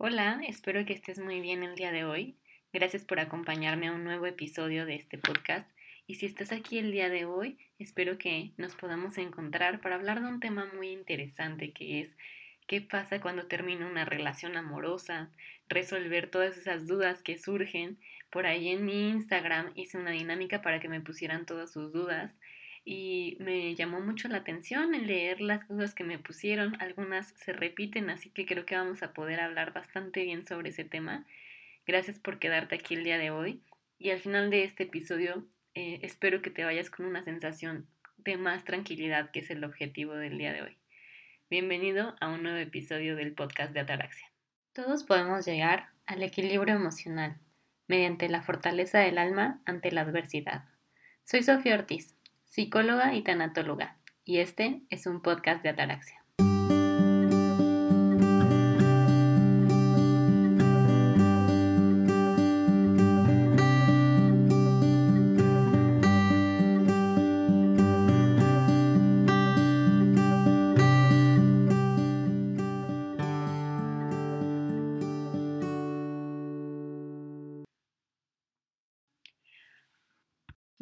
Hola, espero que estés muy bien el día de hoy. Gracias por acompañarme a un nuevo episodio de este podcast. Y si estás aquí el día de hoy, espero que nos podamos encontrar para hablar de un tema muy interesante que es qué pasa cuando termina una relación amorosa, resolver todas esas dudas que surgen. Por ahí en mi Instagram hice una dinámica para que me pusieran todas sus dudas y me llamó mucho la atención el leer las dudas que me pusieron. Algunas se repiten, así que creo que vamos a poder hablar bastante bien sobre ese tema. Gracias por quedarte aquí el día de hoy. Y al final de este episodio eh, espero que te vayas con una sensación de más tranquilidad, que es el objetivo del día de hoy. Bienvenido a un nuevo episodio del podcast de Ataraxia. Todos podemos llegar al equilibrio emocional mediante la fortaleza del alma ante la adversidad. Soy Sofía Ortiz psicóloga y tanatóloga, y este es un podcast de Ataraxia.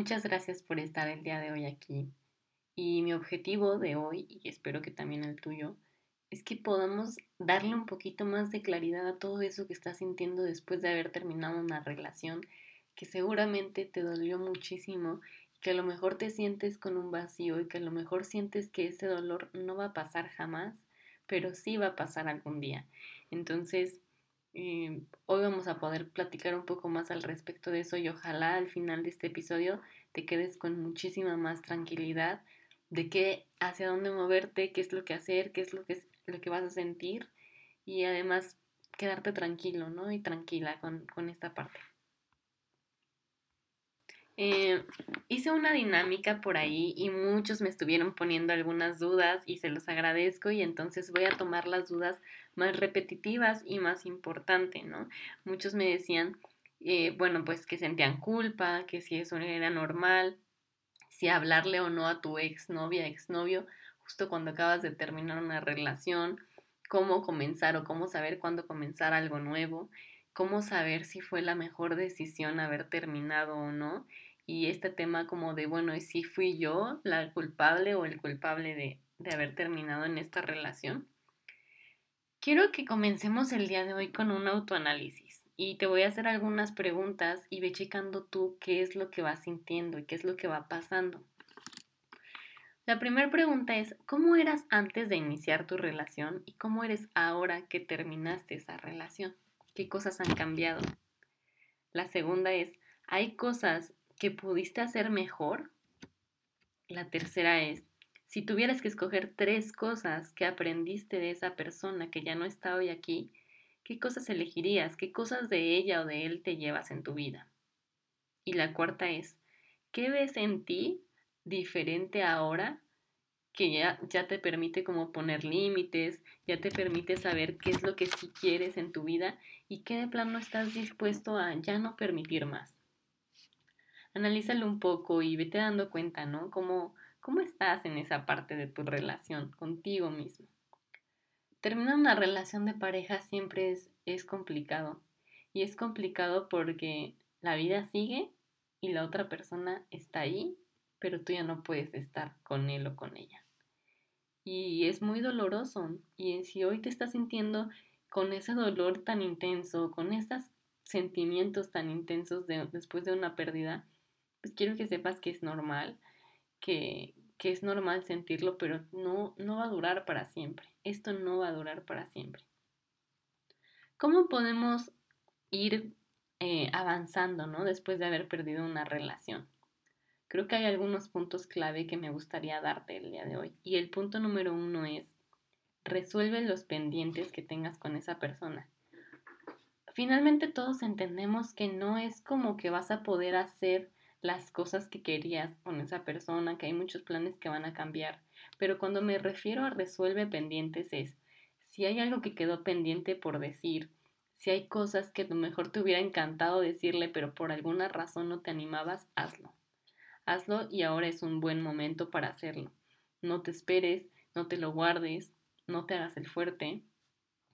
Muchas gracias por estar el día de hoy aquí. Y mi objetivo de hoy, y espero que también el tuyo, es que podamos darle un poquito más de claridad a todo eso que estás sintiendo después de haber terminado una relación que seguramente te dolió muchísimo y que a lo mejor te sientes con un vacío y que a lo mejor sientes que ese dolor no va a pasar jamás, pero sí va a pasar algún día. Entonces, eh, hoy vamos a poder platicar un poco más al respecto de eso y ojalá al final de este episodio te quedes con muchísima más tranquilidad de qué, hacia dónde moverte, qué es lo que hacer, qué es lo que, es, lo que vas a sentir y además quedarte tranquilo, ¿no? Y tranquila con, con esta parte. Eh, hice una dinámica por ahí y muchos me estuvieron poniendo algunas dudas y se los agradezco y entonces voy a tomar las dudas más repetitivas y más importantes, ¿no? Muchos me decían, eh, bueno, pues que sentían culpa, que si eso era normal, si hablarle o no a tu exnovia, exnovio, justo cuando acabas de terminar una relación, cómo comenzar o cómo saber cuándo comenzar algo nuevo, cómo saber si fue la mejor decisión haber terminado o no y este tema como de, bueno, ¿y si fui yo la culpable o el culpable de, de haber terminado en esta relación? Quiero que comencemos el día de hoy con un autoanálisis y te voy a hacer algunas preguntas y ve checando tú qué es lo que vas sintiendo y qué es lo que va pasando. La primera pregunta es, ¿cómo eras antes de iniciar tu relación y cómo eres ahora que terminaste esa relación? ¿Qué cosas han cambiado? La segunda es, ¿hay cosas que pudiste hacer mejor. La tercera es, si tuvieras que escoger tres cosas que aprendiste de esa persona que ya no está hoy aquí, ¿qué cosas elegirías? ¿Qué cosas de ella o de él te llevas en tu vida? Y la cuarta es, ¿qué ves en ti diferente ahora que ya, ya te permite como poner límites, ya te permite saber qué es lo que sí quieres en tu vida y qué de plano estás dispuesto a ya no permitir más? Analízalo un poco y vete dando cuenta, ¿no? ¿Cómo, cómo estás en esa parte de tu relación contigo mismo? Terminar una relación de pareja siempre es, es complicado. Y es complicado porque la vida sigue y la otra persona está ahí, pero tú ya no puedes estar con él o con ella. Y es muy doloroso. Y si hoy te estás sintiendo con ese dolor tan intenso, con esos sentimientos tan intensos después de una pérdida, pues quiero que sepas que es normal, que, que es normal sentirlo, pero no, no va a durar para siempre. Esto no va a durar para siempre. ¿Cómo podemos ir eh, avanzando, ¿no? Después de haber perdido una relación. Creo que hay algunos puntos clave que me gustaría darte el día de hoy. Y el punto número uno es, resuelve los pendientes que tengas con esa persona. Finalmente todos entendemos que no es como que vas a poder hacer las cosas que querías con esa persona, que hay muchos planes que van a cambiar. Pero cuando me refiero a resuelve pendientes es, si hay algo que quedó pendiente por decir, si hay cosas que a lo mejor te hubiera encantado decirle, pero por alguna razón no te animabas, hazlo. Hazlo y ahora es un buen momento para hacerlo. No te esperes, no te lo guardes, no te hagas el fuerte.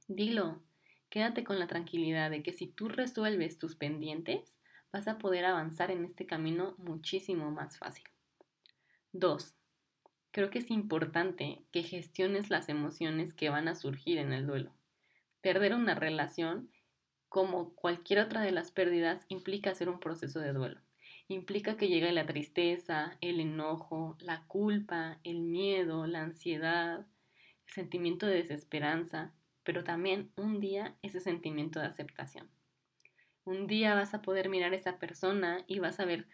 Dilo. quédate con la tranquilidad de que si tú resuelves tus pendientes, vas a poder avanzar en este camino muchísimo más fácil. 2. Creo que es importante que gestiones las emociones que van a surgir en el duelo. Perder una relación, como cualquier otra de las pérdidas, implica hacer un proceso de duelo. Implica que llegue la tristeza, el enojo, la culpa, el miedo, la ansiedad, el sentimiento de desesperanza, pero también un día ese sentimiento de aceptación. Un día vas a poder mirar a esa persona y vas a ver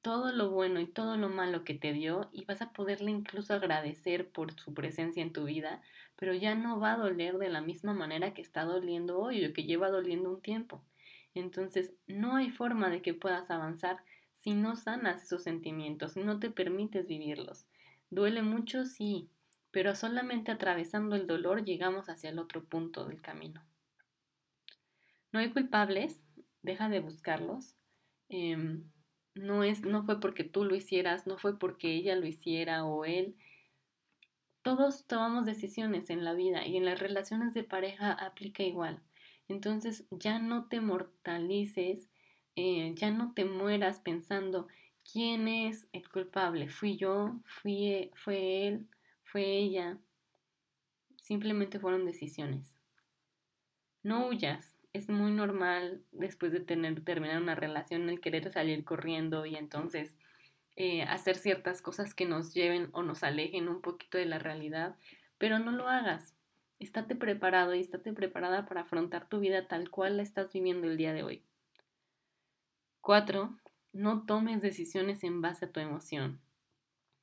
todo lo bueno y todo lo malo que te dio y vas a poderle incluso agradecer por su presencia en tu vida, pero ya no va a doler de la misma manera que está doliendo hoy o que lleva doliendo un tiempo. Entonces, no hay forma de que puedas avanzar si no sanas esos sentimientos, no te permites vivirlos. Duele mucho, sí, pero solamente atravesando el dolor llegamos hacia el otro punto del camino. No hay culpables, deja de buscarlos. Em, no, es, no fue porque tú lo hicieras, no fue porque ella lo hiciera o él. Todos tomamos decisiones en la vida y en las relaciones de pareja aplica igual. Entonces ya no te mortalices, eh, ya no te mueras pensando quién es el culpable. ¿Fui yo? ¿Fui, e, ¿Fue él? ¿Fue ella? Simplemente fueron decisiones. No huyas, es muy normal después de tener terminar una relación el querer salir corriendo y entonces eh, hacer ciertas cosas que nos lleven o nos alejen un poquito de la realidad, pero no lo hagas. Estate preparado y estate preparada para afrontar tu vida tal cual la estás viviendo el día de hoy. Cuatro, no tomes decisiones en base a tu emoción.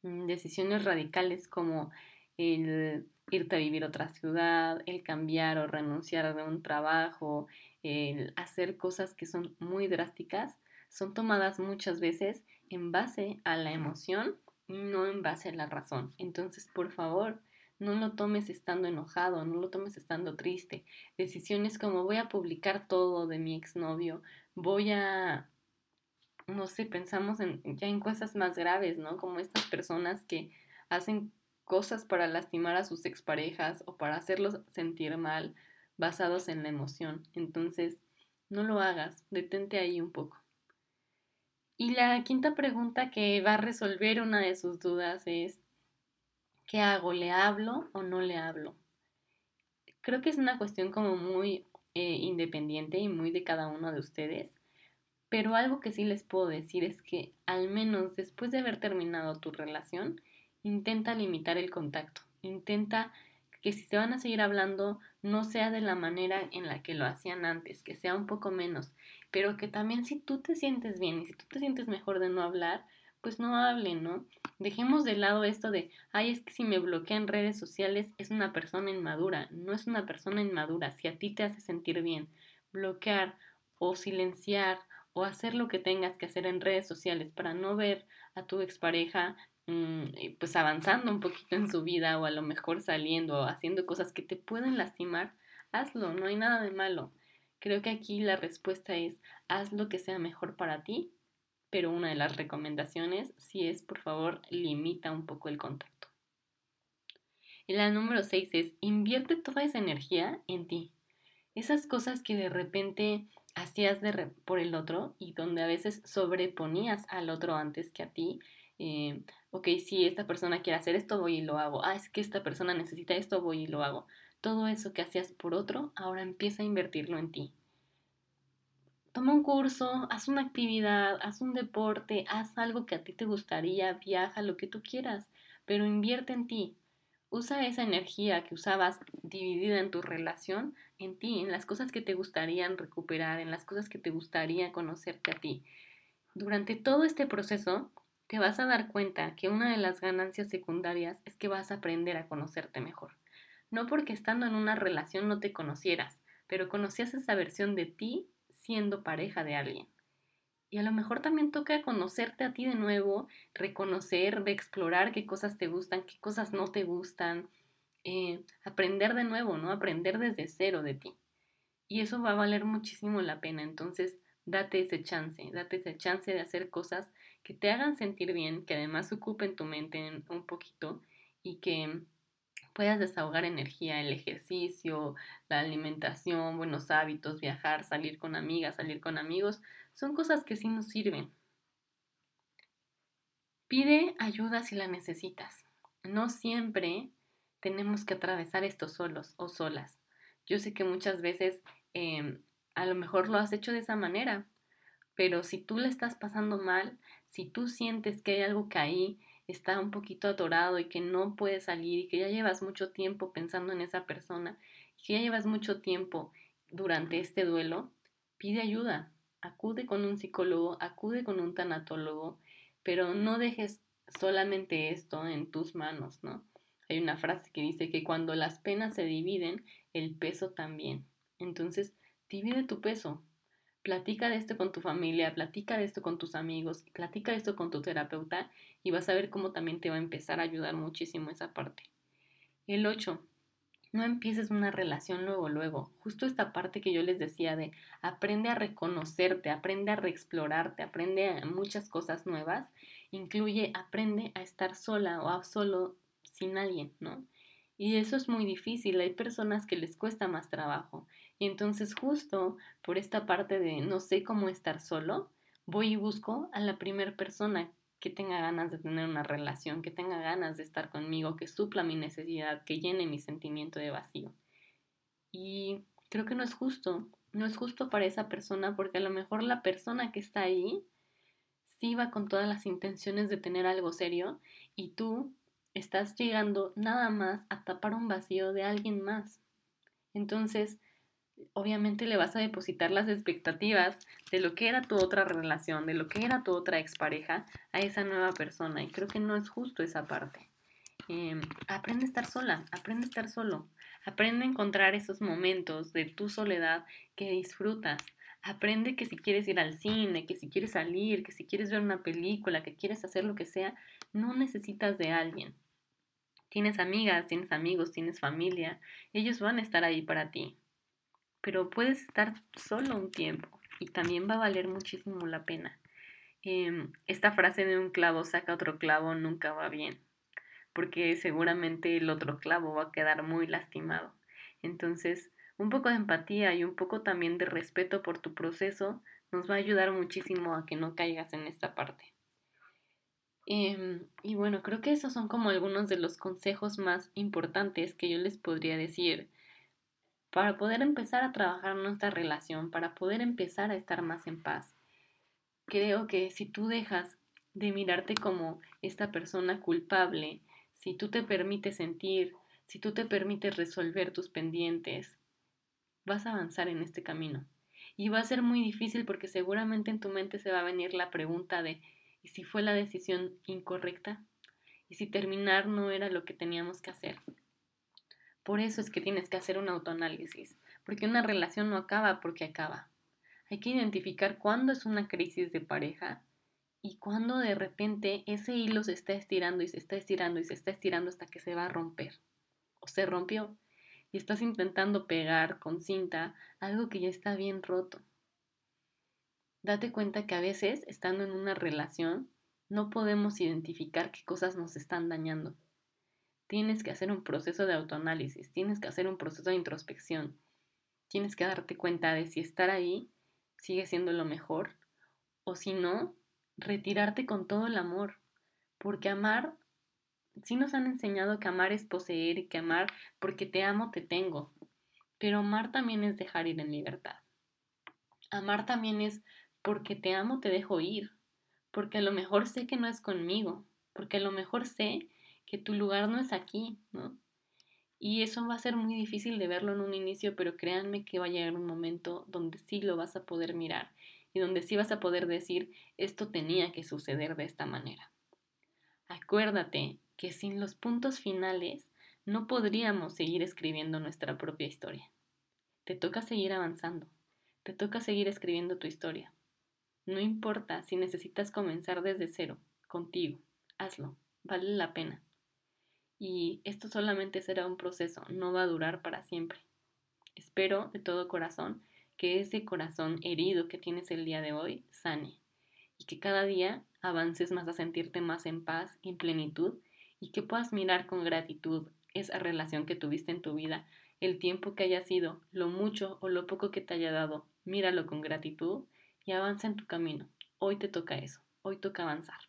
Decisiones radicales como el irte a vivir a otra ciudad, el cambiar o renunciar de un trabajo, el hacer cosas que son muy drásticas, son tomadas muchas veces en base a la emoción y no en base a la razón. Entonces, por favor, no lo tomes estando enojado, no lo tomes estando triste. Decisiones como voy a publicar todo de mi exnovio, voy a, no sé, pensamos en, ya en cosas más graves, ¿no? Como estas personas que hacen cosas para lastimar a sus exparejas o para hacerlos sentir mal basados en la emoción. Entonces, no lo hagas, detente ahí un poco. Y la quinta pregunta que va a resolver una de sus dudas es, ¿qué hago? ¿Le hablo o no le hablo? Creo que es una cuestión como muy eh, independiente y muy de cada uno de ustedes, pero algo que sí les puedo decir es que al menos después de haber terminado tu relación, intenta limitar el contacto, intenta que si se van a seguir hablando no sea de la manera en la que lo hacían antes, que sea un poco menos, pero que también si tú te sientes bien y si tú te sientes mejor de no hablar, pues no hablen, ¿no? Dejemos de lado esto de, ay, es que si me bloquea en redes sociales es una persona inmadura, no es una persona inmadura, si a ti te hace sentir bien, bloquear o silenciar o hacer lo que tengas que hacer en redes sociales para no ver a tu expareja pues avanzando un poquito en su vida o a lo mejor saliendo o haciendo cosas que te pueden lastimar, hazlo, no hay nada de malo. Creo que aquí la respuesta es haz lo que sea mejor para ti, pero una de las recomendaciones si es, por favor, limita un poco el contacto. Y la número 6 es invierte toda esa energía en ti. Esas cosas que de repente hacías de por el otro y donde a veces sobreponías al otro antes que a ti, eh, ok, si esta persona quiere hacer esto, voy y lo hago. Ah, es que esta persona necesita esto, voy y lo hago. Todo eso que hacías por otro, ahora empieza a invertirlo en ti. Toma un curso, haz una actividad, haz un deporte, haz algo que a ti te gustaría, viaja, lo que tú quieras, pero invierte en ti. Usa esa energía que usabas dividida en tu relación en ti, en las cosas que te gustarían recuperar, en las cosas que te gustaría conocerte a ti. Durante todo este proceso, te vas a dar cuenta que una de las ganancias secundarias es que vas a aprender a conocerte mejor. No porque estando en una relación no te conocieras, pero conocías esa versión de ti siendo pareja de alguien. Y a lo mejor también toca conocerte a ti de nuevo, reconocer, explorar qué cosas te gustan, qué cosas no te gustan, eh, aprender de nuevo, ¿no? Aprender desde cero de ti. Y eso va a valer muchísimo la pena. Entonces, date ese chance, date ese chance de hacer cosas que te hagan sentir bien, que además ocupen tu mente un poquito y que puedas desahogar energía, el ejercicio, la alimentación, buenos hábitos, viajar, salir con amigas, salir con amigos, son cosas que sí nos sirven. Pide ayuda si la necesitas. No siempre tenemos que atravesar esto solos o solas. Yo sé que muchas veces em, a lo mejor lo has hecho de esa manera, pero si tú le estás pasando mal, si tú sientes que hay algo que ahí está un poquito atorado y que no puede salir y que ya llevas mucho tiempo pensando en esa persona, que ya llevas mucho tiempo durante este duelo, pide ayuda, acude con un psicólogo, acude con un tanatólogo, pero no dejes solamente esto en tus manos, ¿no? Hay una frase que dice que cuando las penas se dividen, el peso también. Entonces, divide tu peso. Platica de esto con tu familia, platica de esto con tus amigos, platica de esto con tu terapeuta y vas a ver cómo también te va a empezar a ayudar muchísimo esa parte. El 8. No empieces una relación luego, luego. Justo esta parte que yo les decía de aprende a reconocerte, aprende a reexplorarte, aprende a muchas cosas nuevas. Incluye aprende a estar sola o a solo sin alguien, ¿no? Y eso es muy difícil, hay personas que les cuesta más trabajo. Y entonces justo por esta parte de no sé cómo estar solo, voy y busco a la primera persona que tenga ganas de tener una relación, que tenga ganas de estar conmigo, que supla mi necesidad, que llene mi sentimiento de vacío. Y creo que no es justo, no es justo para esa persona porque a lo mejor la persona que está ahí sí va con todas las intenciones de tener algo serio y tú estás llegando nada más a tapar un vacío de alguien más. Entonces, obviamente le vas a depositar las expectativas de lo que era tu otra relación, de lo que era tu otra expareja a esa nueva persona. Y creo que no es justo esa parte. Em, aprende a estar sola, aprende a estar solo. Aprende a encontrar esos momentos de tu soledad que disfrutas. Aprende que si quieres ir al cine, que si quieres salir, que si quieres ver una película, que quieres hacer lo que sea, no necesitas de alguien. Tienes amigas, tienes amigos, tienes familia, ellos van a estar ahí para ti. Pero puedes estar solo un tiempo y también va a valer muchísimo la pena. Em, esta frase de un clavo saca otro clavo nunca va bien, porque seguramente el otro clavo va a quedar muy lastimado. Entonces, un poco de empatía y un poco también de respeto por tu proceso nos va a ayudar muchísimo a que no caigas en esta parte. Em, y bueno, creo que esos son como algunos de los consejos más importantes que yo les podría decir para poder empezar a trabajar nuestra relación, para poder empezar a estar más en paz. Creo que si tú dejas de mirarte como esta persona culpable, si tú te permites sentir, si tú te permites resolver tus pendientes, vas a avanzar en este camino. Y va a ser muy difícil porque seguramente en tu mente se va a venir la pregunta de ¿Y si fue la decisión incorrecta? ¿Y si terminar no era lo que teníamos que hacer? Por eso es que tienes que hacer un autoanálisis, porque una relación no acaba porque acaba. Hay que identificar cuándo es una crisis de pareja y cuándo de repente ese hilo se está estirando y se está estirando y se está estirando hasta que se va a romper. O se rompió y estás intentando pegar con cinta algo que ya está bien roto date cuenta que a veces, estando en una relación, no podemos identificar qué cosas nos están dañando. Tienes que hacer un proceso de autoanálisis, tienes que hacer un proceso de introspección, tienes que darte cuenta de si estar ahí sigue siendo lo mejor o si no, retirarte con todo el amor, porque amar, sí nos han enseñado que amar es poseer y que amar porque te amo te tengo, pero amar también es dejar ir en libertad. Amar también es porque te amo te dejo ir, porque a lo mejor sé que no es conmigo, porque a lo mejor sé que tu lugar no es aquí, ¿no? Y eso va a ser muy difícil de verlo en un inicio, pero créanme que va a llegar un momento donde sí lo vas a poder mirar y donde sí vas a poder decir, esto tenía que suceder de esta manera. Acuérdate que sin los puntos finales no podríamos seguir escribiendo nuestra propia historia. Te toca seguir avanzando, te toca seguir escribiendo tu historia. No importa si necesitas comenzar desde cero, contigo, hazlo, vale la pena. Y esto solamente será un proceso, no va a durar para siempre. Espero de todo corazón que ese corazón herido que tienes el día de hoy sane y que cada día avances más a sentirte más en paz, en plenitud y que puedas mirar con gratitud esa relación que tuviste en tu vida, el tiempo que haya sido, lo mucho o lo poco que te haya dado, míralo con gratitud y avanza en tu camino. Hoy te toca eso, hoy toca avanzar.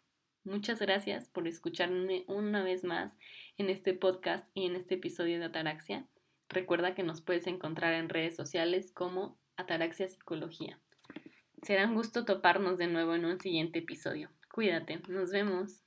Muchas gracias por escucharme una vez más en este podcast y en este episodio de Ataraxia. Recuerda que nos puedes encontrar en redes sociales como Ataraxia Psicología. Será un gusto toparnos de nuevo en un siguiente episodio. Cuídate, nos vemos.